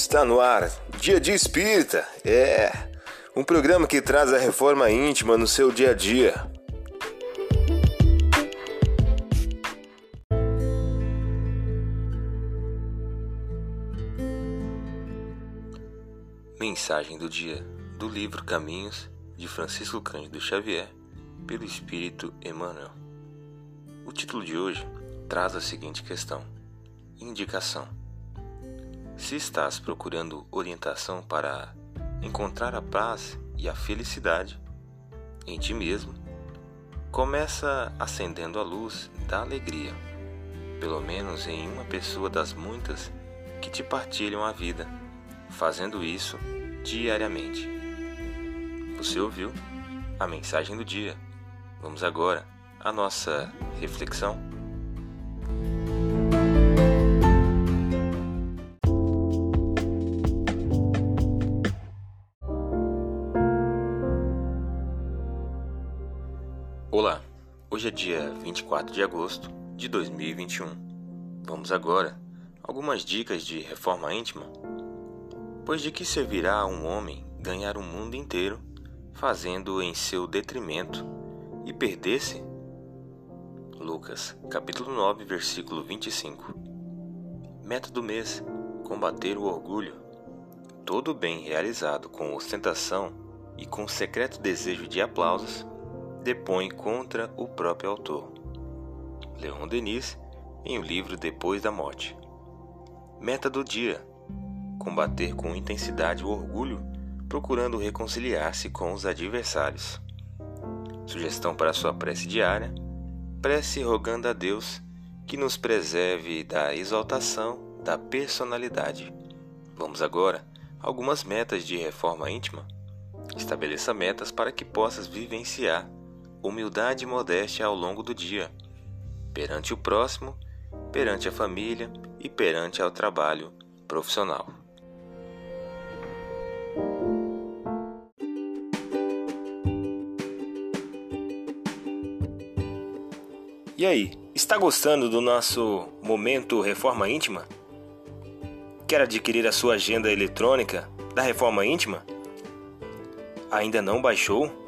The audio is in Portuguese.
Está no ar, Dia de Espírita. É um programa que traz a reforma íntima no seu dia a dia. Mensagem do dia do livro Caminhos de Francisco Cândido Xavier, pelo Espírito Emmanuel. O título de hoje traz a seguinte questão: Indicação. Se estás procurando orientação para encontrar a paz e a felicidade em ti mesmo, começa acendendo a luz da alegria, pelo menos em uma pessoa das muitas que te partilham a vida, fazendo isso diariamente. Você ouviu a mensagem do dia? Vamos agora à nossa reflexão. Olá, hoje é dia 24 de agosto de 2021. Vamos agora algumas dicas de reforma íntima. Pois de que servirá a um homem ganhar o mundo inteiro, fazendo em seu detrimento e perder-se? Lucas, capítulo 9, versículo 25. Meta do mês: combater o orgulho. Todo bem realizado com ostentação e com secreto desejo de aplausos depõe contra o próprio autor. Leon Denis, em o livro Depois da Morte. Meta do dia: combater com intensidade o orgulho, procurando reconciliar-se com os adversários. Sugestão para sua prece diária: prece rogando a Deus que nos preserve da exaltação da personalidade. Vamos agora algumas metas de reforma íntima. Estabeleça metas para que possas vivenciar humildade e modéstia ao longo do dia, perante o próximo, perante a família e perante ao trabalho profissional. E aí, está gostando do nosso momento Reforma Íntima? Quer adquirir a sua agenda eletrônica da Reforma Íntima? Ainda não baixou?